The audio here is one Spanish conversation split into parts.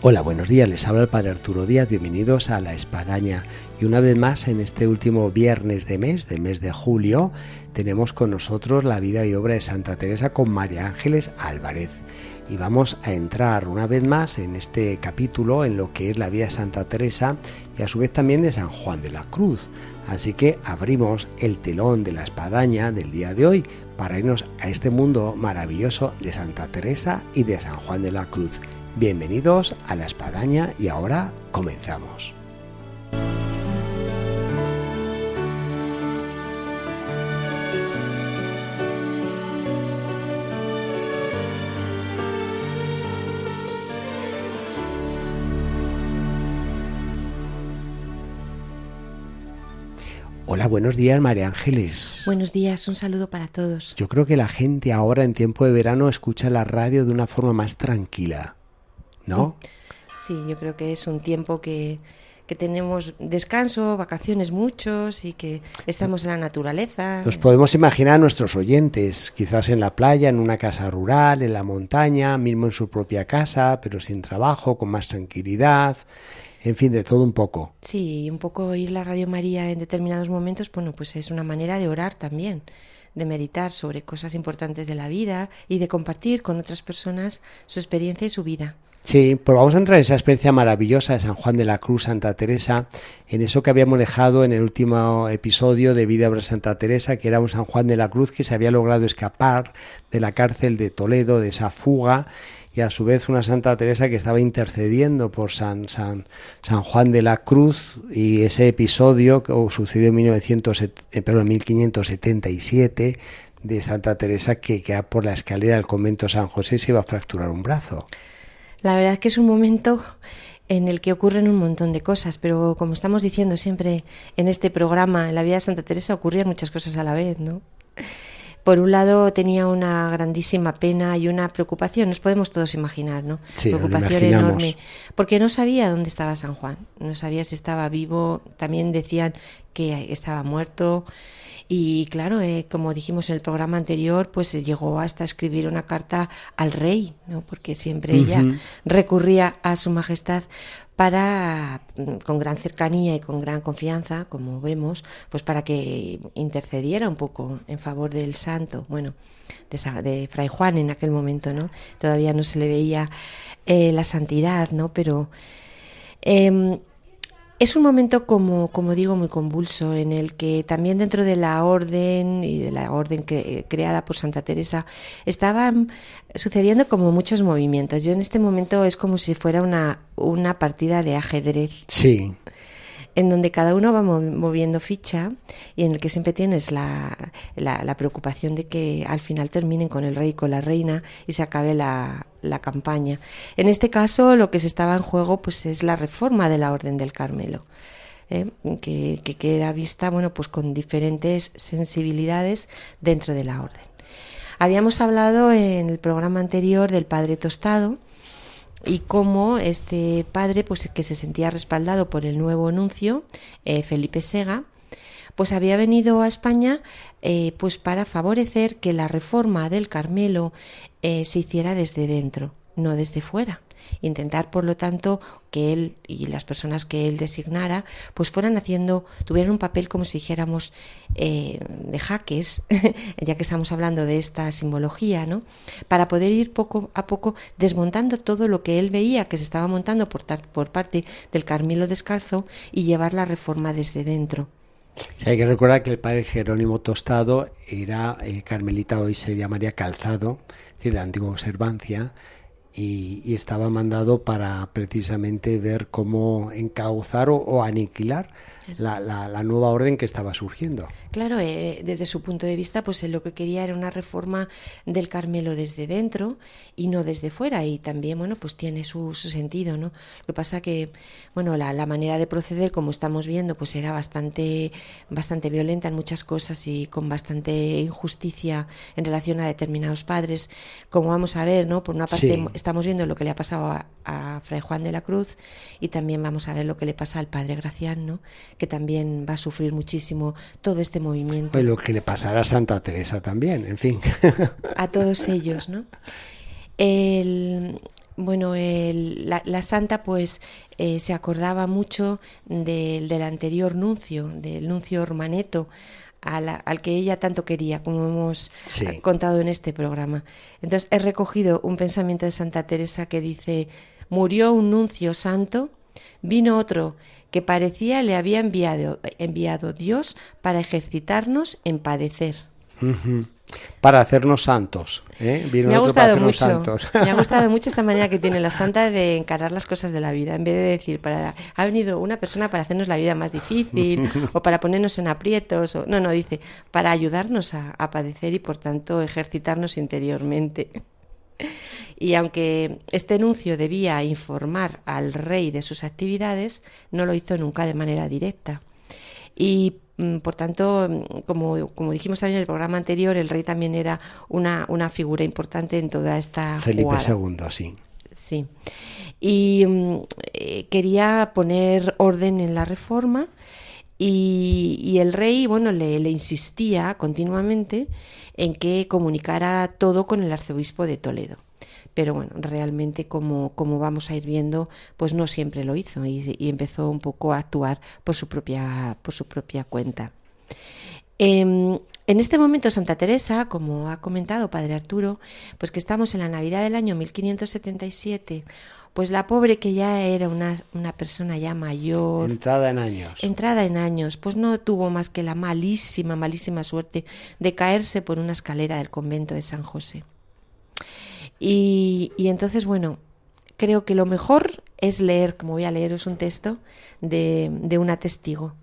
Hola, buenos días, les habla el Padre Arturo Díaz, bienvenidos a La Espadaña. Y una vez más, en este último viernes de mes, de mes de julio, tenemos con nosotros la vida y obra de Santa Teresa con María Ángeles Álvarez. Y vamos a entrar una vez más en este capítulo en lo que es la vida de Santa Teresa y a su vez también de San Juan de la Cruz. Así que abrimos el telón de la espadaña del día de hoy para irnos a este mundo maravilloso de Santa Teresa y de San Juan de la Cruz. Bienvenidos a la espadaña y ahora comenzamos. Hola, buenos días, María Ángeles. Buenos días, un saludo para todos. Yo creo que la gente ahora en tiempo de verano escucha la radio de una forma más tranquila. ¿No? Sí, yo creo que es un tiempo que, que tenemos descanso, vacaciones muchos y que estamos en la naturaleza. Nos podemos imaginar a nuestros oyentes, quizás en la playa, en una casa rural, en la montaña, mismo en su propia casa, pero sin trabajo, con más tranquilidad, en fin, de todo un poco. Sí, un poco oír la Radio María en determinados momentos, bueno, pues es una manera de orar también de meditar sobre cosas importantes de la vida y de compartir con otras personas su experiencia y su vida. Sí, pues vamos a entrar en esa experiencia maravillosa de San Juan de la Cruz, Santa Teresa, en eso que habíamos dejado en el último episodio de Vida de Santa Teresa, que era un San Juan de la Cruz que se había logrado escapar de la cárcel de Toledo, de esa fuga, y a su vez una Santa Teresa que estaba intercediendo por San, San, San Juan de la Cruz y ese episodio que sucedió en, 1900, eh, perdón, 1577 de Santa Teresa que, que por la escalera del convento San José se iba a fracturar un brazo. La verdad es que es un momento en el que ocurren un montón de cosas, pero como estamos diciendo siempre en este programa, en la vida de Santa Teresa ocurrían muchas cosas a la vez, ¿no? Por un lado tenía una grandísima pena y una preocupación, nos podemos todos imaginar, ¿no? Sí, preocupación enorme, porque no sabía dónde estaba San Juan, no sabía si estaba vivo, también decían que estaba muerto, y claro, eh, como dijimos en el programa anterior, pues llegó hasta escribir una carta al rey, ¿no? porque siempre ella recurría a su majestad para, mm, con gran cercanía y con gran confianza, como vemos, pues para que intercediera un poco en favor del santo, bueno, de, de Fray Juan en aquel momento, ¿no? Todavía no se le veía eh, la santidad, ¿no? Pero eh, es un momento, como, como digo, muy convulso, en el que también dentro de la orden y de la orden creada por Santa Teresa estaban sucediendo como muchos movimientos. Yo en este momento es como si fuera una, una partida de ajedrez. Sí en donde cada uno va moviendo ficha y en el que siempre tienes la, la, preocupación de que al final terminen con el rey y con la reina y se acabe la, la campaña. En este caso, lo que se estaba en juego pues es la reforma de la Orden del Carmelo. ¿eh? que, que queda vista bueno pues con diferentes sensibilidades dentro de la orden. Habíamos hablado en el programa anterior del Padre Tostado, y cómo este padre, pues que se sentía respaldado por el nuevo nuncio, eh, Felipe Sega, pues había venido a España eh, pues para favorecer que la reforma del Carmelo eh, se hiciera desde dentro, no desde fuera intentar por lo tanto que él y las personas que él designara pues fueran haciendo tuvieran un papel como si dijéramos eh, de jaques ya que estamos hablando de esta simbología no para poder ir poco a poco desmontando todo lo que él veía que se estaba montando por, por parte del Carmelo descalzo y llevar la reforma desde dentro. Hay que recordar que el padre Jerónimo Tostado era eh, carmelita, hoy se llamaría calzado, es decir, de antigua observancia, y, estaba mandado para precisamente ver cómo encauzar o aniquilar la, la, nueva orden que estaba surgiendo. Claro, eh, desde su punto de vista, pues lo que quería era una reforma del Carmelo desde dentro y no desde fuera. Y también, bueno, pues tiene su, sentido, ¿no? Lo que pasa que, bueno, la, la, manera de proceder, como estamos viendo, pues era bastante, bastante violenta en muchas cosas y con bastante injusticia en relación a determinados padres. Como vamos a ver, ¿no? Por una parte, estamos viendo lo que le ha pasado a, a Fray Juan de la Cruz y también vamos a ver lo que le pasa al padre Gracián, ¿no? que también va a sufrir muchísimo todo este movimiento. Y lo que le pasará a Santa Teresa también, en fin. A todos ellos, ¿no? El, bueno, el, la, santa pues eh, se acordaba mucho del, del anterior nuncio, del nuncio Ormaneto, al que ella tanto quería, como hemos contado en este programa. Entonces he recogido un pensamiento de Santa Teresa que dice, murió un nuncio santo, vino otro que parecía le había enviado, enviado Dios para ejercitarnos en padecer. Para hacernos santos. ¿eh? me ha gustado mucho. Me ha gustado mucho esta manera que tiene la santa de encarar las cosas de la vida. En vez de decir, para, ha venido una persona para hacernos la vida más difícil o para ponernos en aprietos. O, no, no, dice, para ayudarnos a, a padecer y por tanto ejercitarnos interiormente. Y aunque este anuncio debía informar al rey de sus actividades, no lo hizo nunca de manera directa. Y mm, por tanto, mm, como, como, dijimos también en el programa anterior, el rey también era una, una figura importante en toda esta Felipe II, sí. Sí. Y mm, eh, quería poner orden en la reforma y, y el rey, bueno, le, le, insistía continuamente en que comunicara todo con el arzobispo de Toledo pero bueno, realmente como, como vamos a ir viendo, pues no siempre lo hizo y, empezó un poco a actuar por su propia, por su propia cuenta. Em, en este momento Santa Teresa, como ha comentado Padre Arturo, pues que estamos en la Navidad del año 1577, pues la pobre que ya era una, una, persona ya mayor. Entrada en años. Entrada en años, pues no tuvo más que la malísima, malísima suerte de caerse por una escalera del convento de San José. Y, entonces, bueno, creo que lo mejor es leer, como voy a leeros un texto de, de una testigo.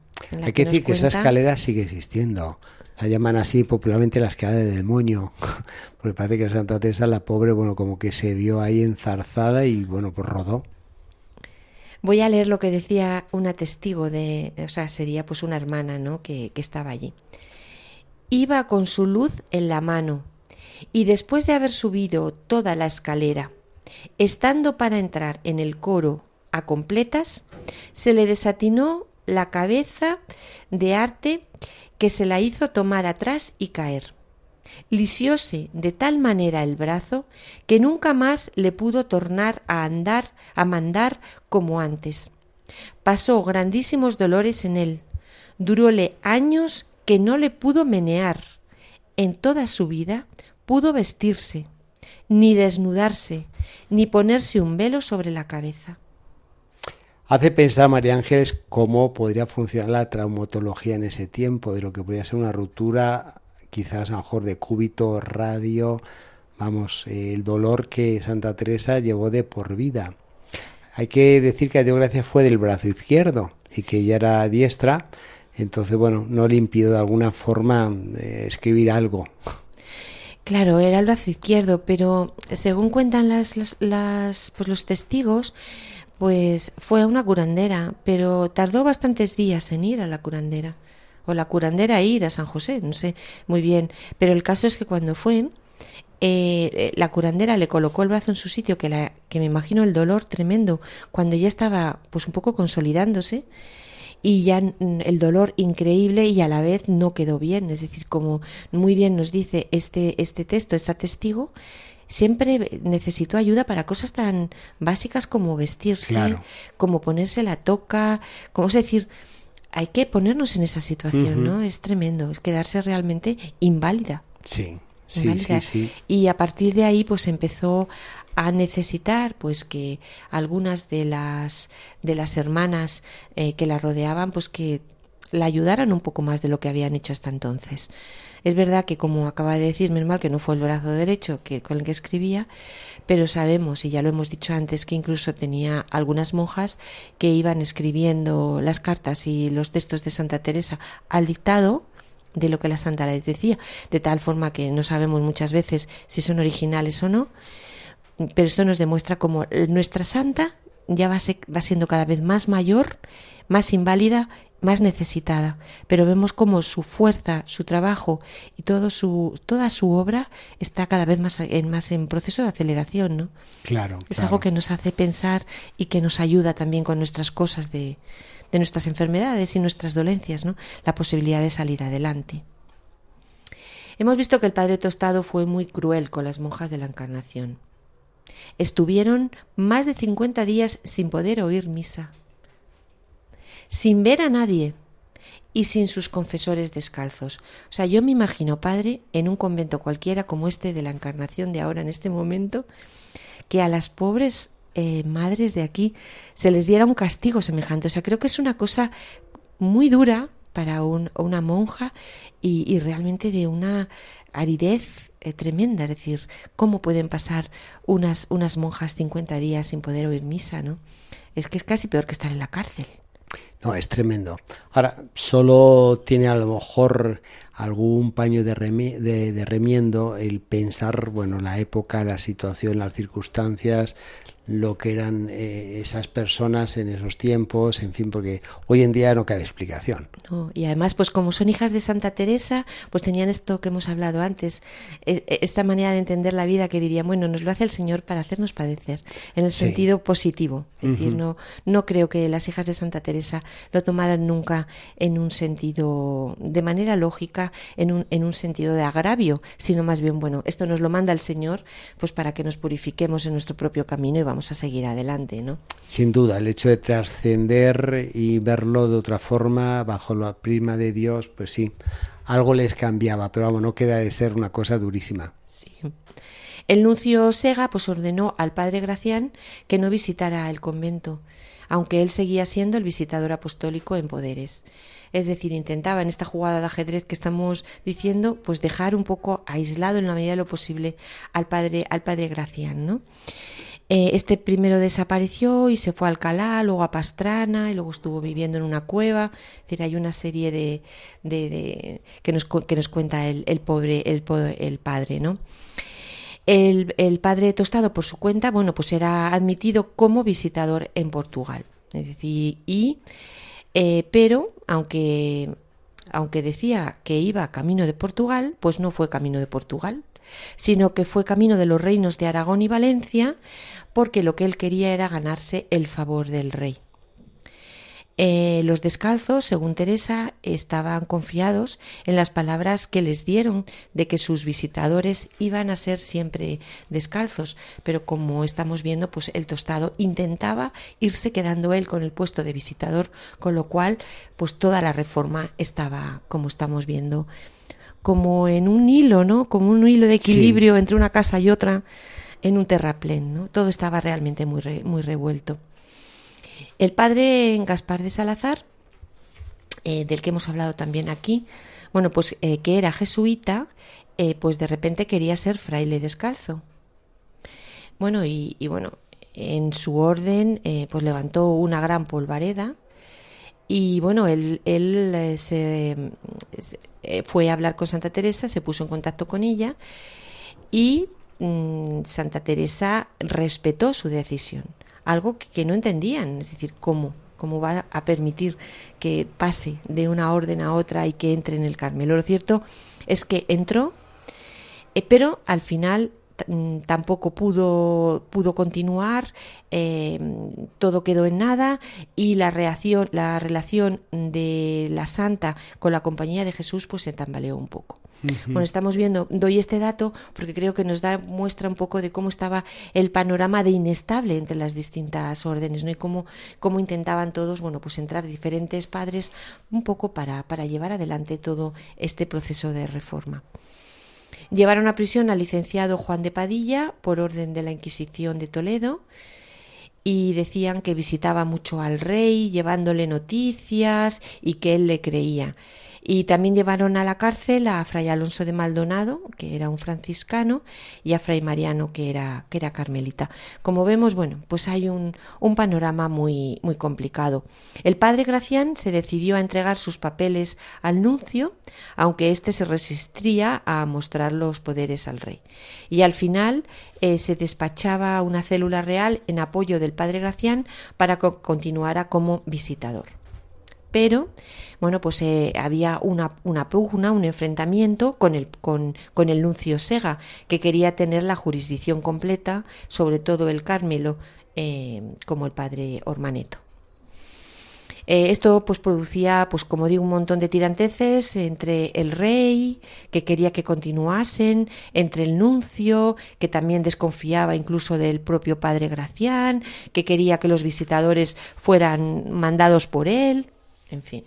Hay que, decir que esa escalera sigue existiendo. La llaman así popularmente la escalera de demonio, porque parece que Santa Teresa, la pobre, bueno, como que se vio ahí enzarzada y bueno, pues rodó. Voy a leer lo que decía una testigo de, o sea, sería pues una hermana, ¿no? Que, que estaba allí. Iba con su luz en la mano, y después de haber subido toda la escalera, estando para entrar en el coro a completas, se le desatinó la cabeza de arte que se la hizo tomar atrás y caer. Lisióse de tal manera el brazo que nunca más le pudo tornar a andar, a mandar como antes. Pasó grandísimos dolores en él. Duróle años que no le pudo menear. En toda su vida pudo vestirse, ni desnudarse, ni ponerse un velo sobre la cabeza. Hace pensar, María Ángeles, cómo podría funcionar la traumatología en ese tiempo, de lo que podía ser una ruptura, quizás a lo mejor de cúbito, radio, vamos, el dolor que Santa Teresa llevó de por vida. Hay que decir que a Gracia fue del brazo izquierdo y que ella era diestra, entonces, bueno, no le impidió de alguna forma eh, escribir algo. Claro, era el brazo izquierdo, pero según cuentan las, las, pues los testigos, pues fue a una curandera, pero tardó bastantes días en ir a la curandera. O la curandera ir a San José, no sé muy bien. Pero el caso es que cuando fue, eh, la curandera le colocó el brazo en su sitio, que, la, que me imagino el dolor tremendo, cuando ya estaba pues un poco consolidándose, y ya el dolor increíble y a la vez no quedó bien. Es decir, como muy bien nos dice este, este texto, este testigo, siempre necesitó ayuda para cosas tan básicas como vestirse, como ponerse la toca, como es decir, hay que ponernos en esa situación, ¿no? Es tremendo, es quedarse realmente inválida. Sí. Sí, sí, sí. Y a partir de ahí, pues empezó a necesitar pues que algunas de las de las hermanas eh, que la rodeaban pues que la ayudaran un poco más de lo que habían hecho hasta entonces. Es verdad que, como acaba de decir, mal que no fue el brazo derecho que, con el que escribía, pero sabemos, y ya lo hemos dicho antes, que incluso tenía algunas monjas que iban escribiendo las cartas y los textos de Santa Teresa al dictado de lo que la santa les decía, de tal forma que no sabemos muchas veces si son originales o no, pero esto nos demuestra cómo nuestra santa ya va, va siendo cada vez más mayor, más inválida más necesitada, pero vemos como su fuerza, su trabajo y todo su, toda su obra está cada vez más en, más en proceso de aceleración, ¿no? Claro. Es algo que nos hace pensar y que nos ayuda también con nuestras cosas de, de nuestras enfermedades y nuestras dolencias, ¿no? La posibilidad de salir adelante. Hemos visto que el Padre Tostado fue muy cruel con las monjas de la Encarnación. Estuvieron más de 50 días sin poder oír misa sin ver a nadie y sin sus confesores descalzos. O sea, yo me imagino, padre, en un convento cualquiera como este de la Encarnación de ahora, en este momento, que a las pobres eh, madres de aquí se les diera un castigo semejante. O sea, creo que es una cosa muy dura para una monja y, realmente de una aridez eh, tremenda. Es decir, ¿cómo pueden pasar unas, unas monjas 50 días sin poder oír misa? ¿no? Es que es casi peor que estar en la cárcel. No, es tremendo. Ahora, solo tiene a lo mejor algún paño de, de, remiendo el pensar, bueno, la época, la situación, las circunstancias, lo que eran eh, esas personas en esos tiempos, en fin, porque hoy en día no cabe explicación. y además, pues como son hijas de Santa Teresa, pues tenían esto que hemos hablado antes, e, e, esta manera de entender la vida que dirían, bueno, nos lo hace el Señor para hacernos padecer, en el sentido positivo. Es decir, no, no creo que las hijas de Santa Teresa lo tomaran nunca en un sentido, de manera lógica, en un, en un sentido de agravio, sino más bien, bueno, esto nos lo manda el Señor, pues para que nos purifiquemos en nuestro propio camino y vamos vamos a seguir adelante, ¿no? Sin duda, el hecho de trascender y verlo de otra forma, bajo la prima de Dios, pues sí, algo les cambiaba, pero vamos, no queda de ser una cosa durísima. Sí. El nuncio Sega pues ordenó al padre Gracián que no visitara el convento, aunque él seguía siendo el visitador apostólico en poderes. Es decir, intentaba en esta jugada de ajedrez que estamos diciendo, pues dejar un poco aislado en la medida de lo posible al padre, al padre Gracián, ¿no? Eh, este primero desapareció y se fue a Alcalá, luego a Pastrana y luego estuvo viviendo en una cueva. Es decir, hay una serie de, de, que, nos, que, nos, cuenta el, el pobre el, el, padre, ¿no? El, el, padre Tostado, por su cuenta, bueno, pues era admitido como visitador en Portugal. Es decir, y, eh, pero aunque, aunque decía que iba camino de Portugal, pues no fue camino de Portugal, sino que fue camino de los reinos de Aragón y Valencia, porque lo que él quería era ganarse el favor del rey. Eh, los descalzos, según Teresa, estaban confiados en las palabras que les dieron de que sus visitadores iban a ser siempre descalzos, pero como estamos viendo, pues el tostado intentaba irse quedando él con el puesto de visitador, con lo cual, pues toda la reforma estaba, como estamos viendo, como en un hilo, ¿no? Como un hilo de equilibrio entre una casa y otra en un terraplén, ¿no? Todo estaba realmente muy, muy revuelto. El padre Gaspar de Salazar, eh, del que hemos hablado también aquí, bueno, pues eh, que era jesuita, eh, pues de repente quería ser fraile descalzo. Bueno, y, bueno, en su orden, pues levantó una gran polvareda y bueno, él, él se, fue a hablar con Santa Teresa, se puso en contacto con ella y mm, Santa Teresa respetó su decisión, algo que, no entendían, es decir, cómo cómo va a permitir que pase de una orden a otra y que entre en el Carmelo. Lo cierto es que entró, eh, pero al final tampoco pudo, pudo continuar, eh, todo quedó en nada y la, reacción, la relación de la santa con la compañía de Jesús pues se tambaleó un poco. Bueno, estamos viendo, doy este dato porque creo que nos da muestra un poco de cómo estaba el panorama de inestable entre las distintas órdenes, ¿no? Y cómo, cómo intentaban todos, bueno, pues entrar diferentes padres un poco para, para llevar adelante todo este proceso de reforma. Llevaron a prisión al licenciado Juan de Padilla por orden de la Inquisición de Toledo y decían que visitaba mucho al rey, llevándole noticias y que él le creía. Y también llevaron a la cárcel a Fray Alonso de Maldonado, que era un franciscano, y a Fray Mariano, que era, que era carmelita. Como vemos, bueno, pues hay un, un panorama muy, muy complicado. El padre Gracián se decidió a entregar sus papeles al nuncio, aunque éste se resistía a mostrar los poderes al rey. Y al final eh, se despachaba una célula real en apoyo del padre Gracián para que continuara como visitador pero bueno, pues eh, había una, una, pugna, un enfrentamiento con el, con, el nuncio Sega, que quería tener la jurisdicción completa sobre todo el Carmelo, eh, como el padre Ormaneto. Eh, esto pues producía, pues como digo, un montón de tiranteces entre el rey, que quería que continuasen, entre el nuncio, que también desconfiaba incluso del propio padre Gracián, que quería que los visitadores fueran mandados por él en fin.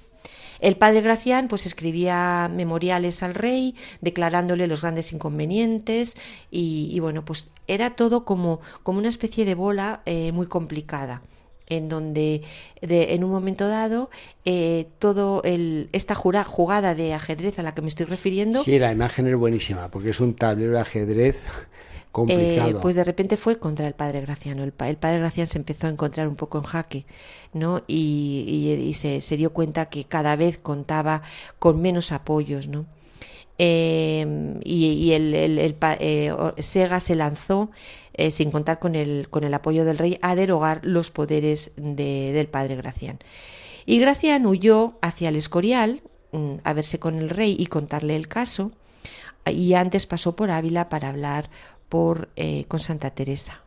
El padre Gracián pues escribía memoriales al rey declarándole los grandes inconvenientes y, bueno pues era todo como, como una especie de bola eh, muy complicada en donde en un momento dado eh, todo el, esta jugada de ajedrez a la que me estoy refiriendo sí la imagen es buenísima porque es un tablero de ajedrez eh, pues de repente fue contra el padre Graciano. El, padre Graciano se empezó a encontrar un poco en jaque, ¿no? Y, se, dio cuenta que cada vez contaba con menos apoyos, ¿no? Em, y, el, eh, Sega se lanzó, eh, sin contar con el, con el apoyo del rey, a derogar los poderes del padre Gracián. Y Gracián huyó hacia el Escorial mm, a verse con el rey y contarle el caso, y antes pasó por Ávila para hablar por, eh, con Santa Teresa.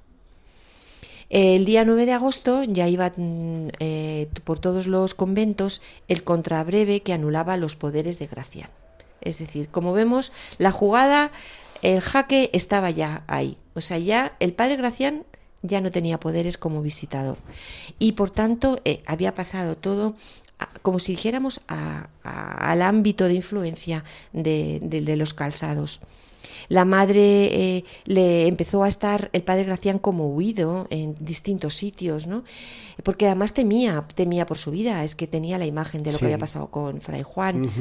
El día 9 de agosto ya iba eh, por todos los conventos el contrabreve que anulaba los poderes de Gracián. Es decir, como vemos, la jugada, el jaque estaba ya ahí. O sea, ya el padre Gracián ya no tenía poderes como visitador. Y por tanto, eh, había pasado todo como si dijéramos al ámbito de influencia de los calzados. La madre eh, le empezó a estar el padre Gracián como huido en distintos sitios, ¿no? Porque además temía, temía por su vida, es que tenía la imagen de lo que había pasado con Fray Juan.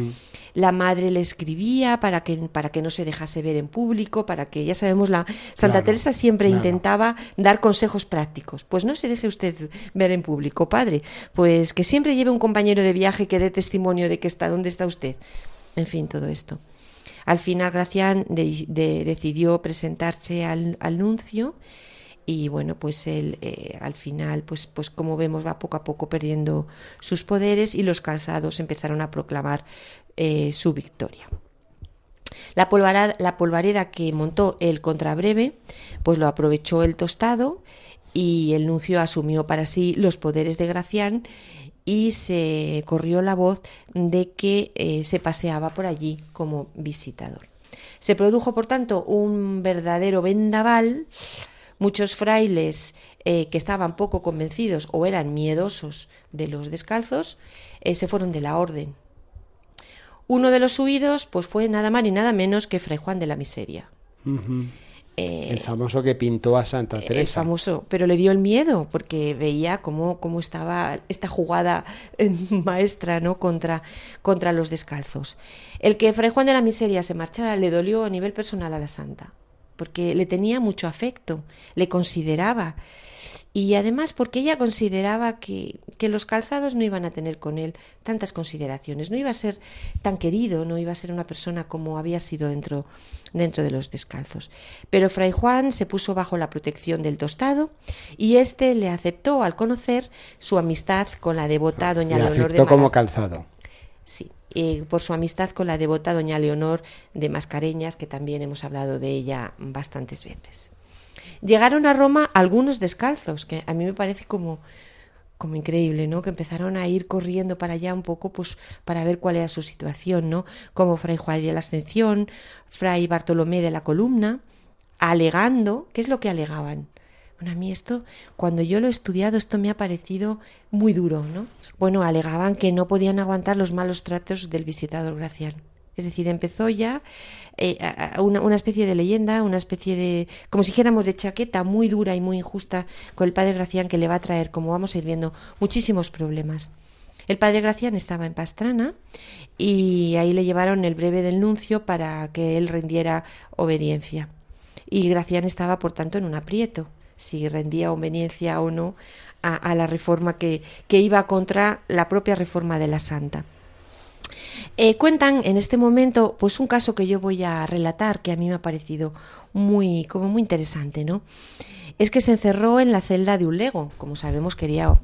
La madre le escribía para que, para que no se dejase ver en público, para que, ya sabemos, la Santa Teresa siempre intentaba dar consejos prácticos. Pues no se deje usted ver en público, padre. Pues que siempre lleve un compañero de viaje que dé testimonio de que está, dónde está usted. En fin, todo esto. Al final Gracián decidió presentarse al, nuncio y bueno, pues él eh, al final, pues, pues como vemos, va poco a poco perdiendo sus poderes y los calzados empezaron a proclamar eh, su victoria. La polvareda, la polvareda que montó el contrabreve, pues lo aprovechó el tostado y el nuncio asumió para sí los poderes de Gracián y se corrió la voz de que eh, se paseaba por allí como visitador. Se produjo, por tanto, un verdadero vendaval. Muchos frailes eh, que estaban poco convencidos o eran miedosos de los descalzos eh, se fueron de la orden. Uno de los huidos pues fue nada más ni nada menos que Fray Juan de la Miseria. Eh, el famoso que pintó a Santa Teresa. El famoso, pero le dio el miedo porque veía cómo, cómo estaba esta jugada eh, maestra ¿no? contra, contra los descalzos. El que Fray Juan de la Miseria se marchara le dolió a nivel personal a la Santa, porque le tenía mucho afecto, le consideraba y además porque ella consideraba que, que, los calzados no iban a tener con él tantas consideraciones, no iba a ser tan querido, no iba a ser una persona como había sido dentro, dentro de los descalzos. Pero Fray Juan se puso bajo la protección del tostado y éste le aceptó al conocer su amistad con la devota doña Leonor de como calzado. Sí, por su amistad con la devota doña Leonor de Mascareñas, que también hemos hablado de ella bastantes veces. Llegaron a Roma algunos descalzos, que a mí me parece como, como increíble, ¿no? Que empezaron a ir corriendo para allá un poco, pues, para ver cuál era su situación, ¿no? Como Fray Juan de la Ascensión, Fray Bartolomé de la Columna, alegando, ¿qué es lo que alegaban? Bueno, a mí esto, cuando yo lo he estudiado, esto me ha parecido muy duro, ¿no? Bueno, alegaban que no podían aguantar los malos tratos del visitador Gracián. Es decir, empezó ya eh, una, una, especie de leyenda, una especie de, como si dijéramos, de chaqueta muy dura y muy injusta con el padre Gracián que le va a traer, como vamos a ir viendo, muchísimos problemas. El padre Gracián estaba en Pastrana y ahí le llevaron el breve del nuncio para que él rendiera obediencia. Y Gracián estaba, por tanto, en un aprieto, si rendía obediencia o no a, la reforma que, que iba contra la propia reforma de la Santa. Eh, cuentan en este momento, pues un caso que yo voy a relatar que a mí me ha parecido muy, como muy interesante, ¿no? Es que se encerró en la celda de un lego, como sabemos quería.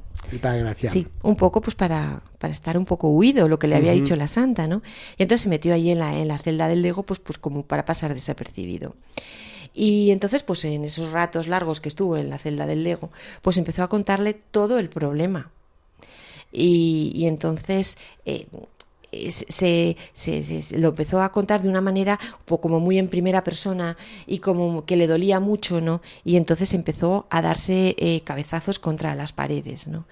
Sí, un poco pues para, para estar un poco huido, lo que le había dicho la santa, ¿no? Y entonces se metió ahí en la, en la celda del lego, pues, pues como para pasar desapercibido. Y entonces, pues en esos ratos largos que estuvo en la celda del Lego, pues empezó a contarle todo el problema. Y, y entonces eh, se, se, lo empezó a contar de una manera como muy en primera persona y como que le dolía mucho, ¿no? Y entonces empezó a darse eh, cabezazos contra las paredes, ¿no?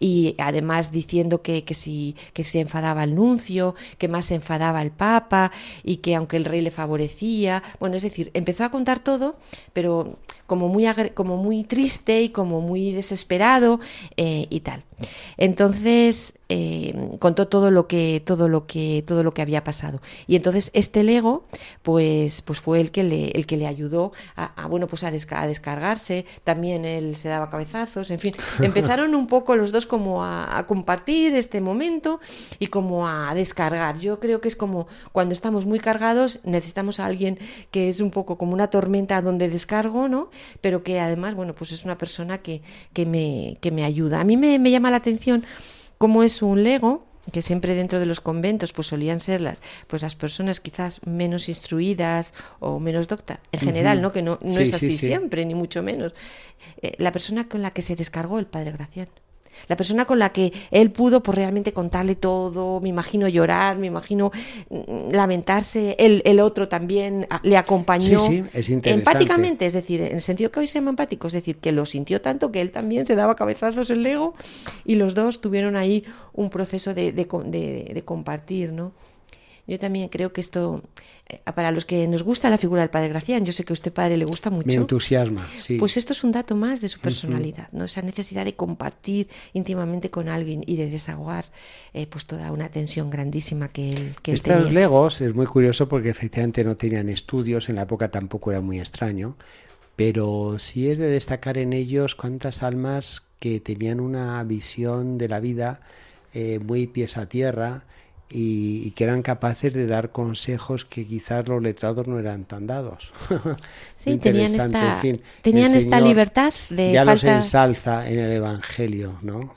Y además diciendo que, que, si, que se enfadaba el nuncio, que más se enfadaba el papa y que aunque el rey le favorecía, bueno, es decir, empezó a contar todo, pero como muy, como muy triste y como muy desesperado eh, y tal. Entonces eh, contó todo lo que todo lo que todo lo que había pasado. Y entonces este Lego pues pues fue el que le el que le ayudó a, bueno pues a, descargarse. También él se daba cabezazos en fin. Empezaron un poco los dos como a, compartir este momento y como a descargar. Yo creo que es como cuando estamos muy cargados necesitamos a alguien que es un poco como una tormenta donde descargo no pero que además bueno pues es una persona que que me que me ayuda. A mí me, me llama la atención cómo es un lego que siempre dentro de los conventos pues solían ser las pues las personas quizás menos instruidas o menos doctas en general no que no, no es así siempre ni mucho menos. Eh, la persona con la que se descargó el padre Gracián la persona con la que él pudo por realmente contarle todo, me imagino llorar, me imagino mm, lamentarse, el, el otro también le acompañó sí, es empáticamente, es decir, en el sentido que hoy se llama empático, es decir, que lo sintió tanto que él también se daba cabezazos el ego y los dos tuvieron ahí un proceso de, de, de, de compartir, ¿no? Yo también creo que esto, eh, para los que nos gusta la figura del padre Gracián, yo sé que a usted padre le gusta mucho. Me entusiasma, sí. Pues esto es un dato más de su personalidad, ¿no? Esa necesidad de compartir íntimamente con alguien y de desahogar eh, pues toda una tensión grandísima que él, que Estos legos es muy curioso porque efectivamente no tenían estudios, en la época tampoco era muy extraño, pero sí es de destacar en ellos cuántas almas que tenían una visión de la vida eh, muy pies a tierra, y, que eran capaces de dar consejos que quizás los letrados no eran tan dados. sí, tenían esta, tenían esta libertad de... Ya los ensalza en el Evangelio, ¿no?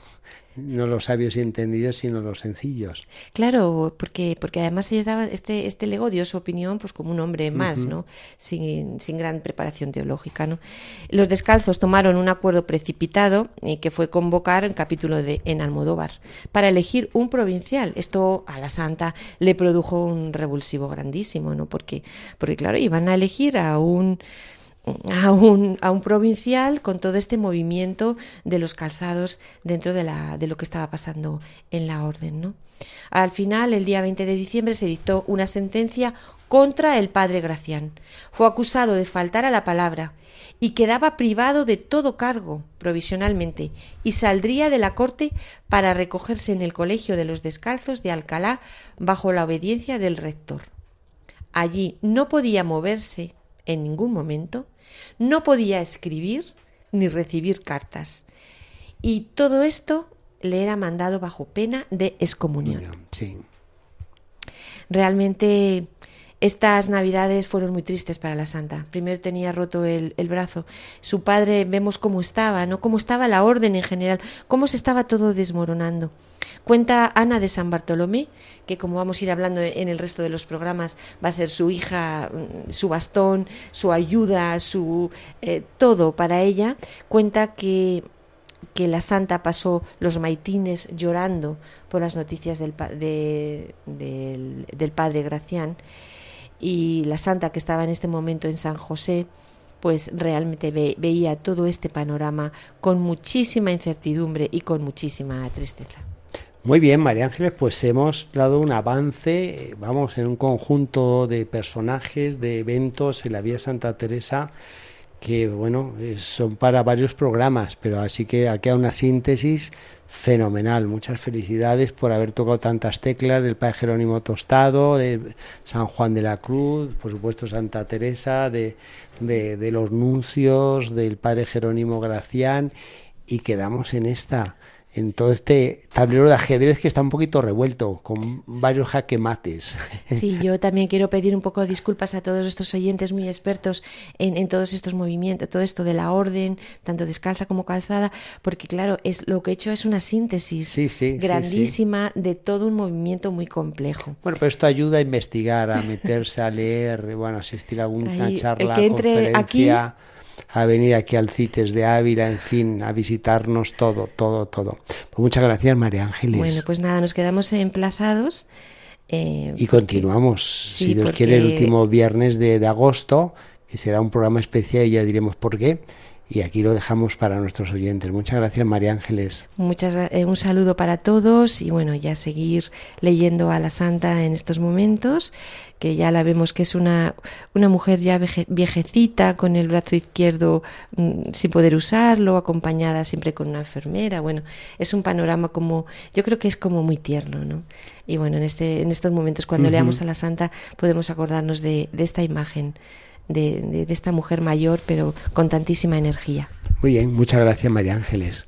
No los sabios y entendidos, sino los sencillos. Claro, porque, porque además ellos daban, este, este Lego dio su opinión pues como un hombre más, ¿no? Sin, sin, gran preparación teológica, ¿no? Los descalzos tomaron un acuerdo precipitado y que fue convocar el capítulo de en Almodóvar para elegir un provincial. Esto a la Santa le produjo un revulsivo grandísimo, ¿no? Porque, porque claro, iban a elegir a un a un, a un provincial con todo este movimiento de los calzados dentro de, la, de lo que estaba pasando en la orden. ¿no? Al final, el día 20 de diciembre, se dictó una sentencia contra el padre Gracián. Fue acusado de faltar a la palabra y quedaba privado de todo cargo provisionalmente y saldría de la corte para recogerse en el colegio de los descalzos de Alcalá bajo la obediencia del rector. Allí no podía moverse en ningún momento no podía escribir ni recibir cartas. Y todo esto le era mandado bajo pena de excomunión. Realmente estas navidades fueron muy tristes para la santa. Primero tenía roto el, brazo. Su padre, vemos cómo estaba, ¿no? Cómo estaba la orden en general, cómo se estaba todo desmoronando. Cuenta Ana de San Bartolomé, que como vamos a ir hablando en el resto de los programas, va a ser su hija, mm, su bastón, su ayuda, su eh, todo para ella. Cuenta que que la santa pasó los maitines llorando por las noticias del, del padre Gracián y la santa que estaba en este momento en San José, pues realmente veía todo este panorama con muchísima incertidumbre y con muchísima tristeza. Muy bien, María Ángeles, pues hemos dado un avance, vamos, en un conjunto de personajes, de eventos en la Vía Santa Teresa que, bueno, eh, son para varios programas, pero así que ha quedado una síntesis fenomenal. Muchas felicidades por haber tocado tantas teclas del Padre Jerónimo Tostado, de San Juan de la Cruz, por supuesto Santa Teresa, de, de, de los nuncios, del Padre Jerónimo Gracián, y quedamos en esta en todo este tablero de ajedrez que está un poquito revuelto, con varios jaque mates. Sí, yo también quiero pedir un poco de disculpas a todos estos oyentes muy expertos en, en, todos estos movimientos, todo esto de la orden, tanto descalza como calzada, porque claro, es lo que he hecho es una síntesis sí, sí, grandísima sí, de todo un movimiento muy complejo. Bueno, pero esto ayuda a investigar, a meterse, a leer, bueno, asistir a alguna Ahí, charla, el que entre conferencia. Aquí a venir aquí al CITES de Ávila, en fin, a visitarnos todo, todo, todo. Pues muchas gracias, María Ángeles. Bueno, pues nada, nos quedamos emplazados. Eh, y continuamos, sí, si Dios porque... quiere, el último viernes de, de, agosto, que será un programa especial y ya diremos por qué. Y aquí lo dejamos para nuestros oyentes. Muchas gracias, María Ángeles. Muchas, eh, un saludo para todos y bueno, ya seguir leyendo a la Santa en estos momentos, que ya la vemos que es una, una mujer ya viejecita, con el brazo izquierdo mmm, sin poder usarlo, acompañada siempre con una enfermera. Bueno, es un panorama como, yo creo que es como muy tierno, ¿no? Y bueno, en, este, en estos momentos, cuando uh -huh. leamos a la Santa, podemos acordarnos de, de esta imagen de, de, de, esta mujer mayor, pero con tantísima energía. Muy bien, muchas gracias María Ángeles.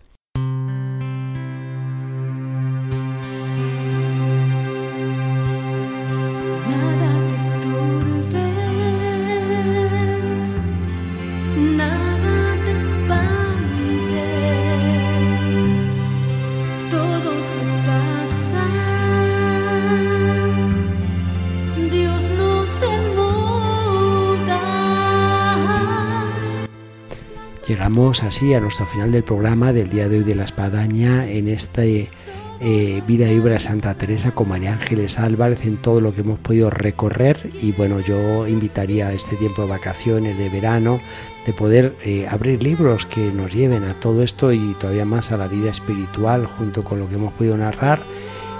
Así a nuestro final del programa del día de hoy de la espadaña en este eh, Vida y Obra de Santa Teresa con María Ángeles Álvarez en todo lo que hemos podido recorrer. Y bueno yo invitaría a este tiempo de vacaciones de verano de poder eh, abrir libros que nos lleven a todo esto y todavía más a la vida espiritual junto con lo que hemos podido narrar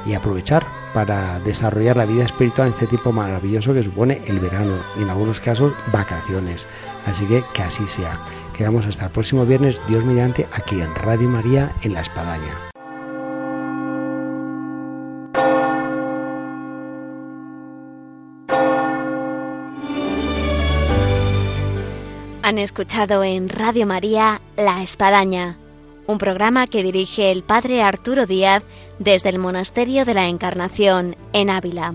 y aprovechar para desarrollar la vida espiritual en este tiempo maravilloso que supone el verano y en algunos casos vacaciones. Así que que así sea Quedamos hasta el próximo viernes, Dios mediante, aquí en Radio María, en La Espadaña. Han escuchado en Radio María La Espadaña, un programa que dirige el Padre Arturo Díaz desde el Monasterio de la Encarnación en Ávila.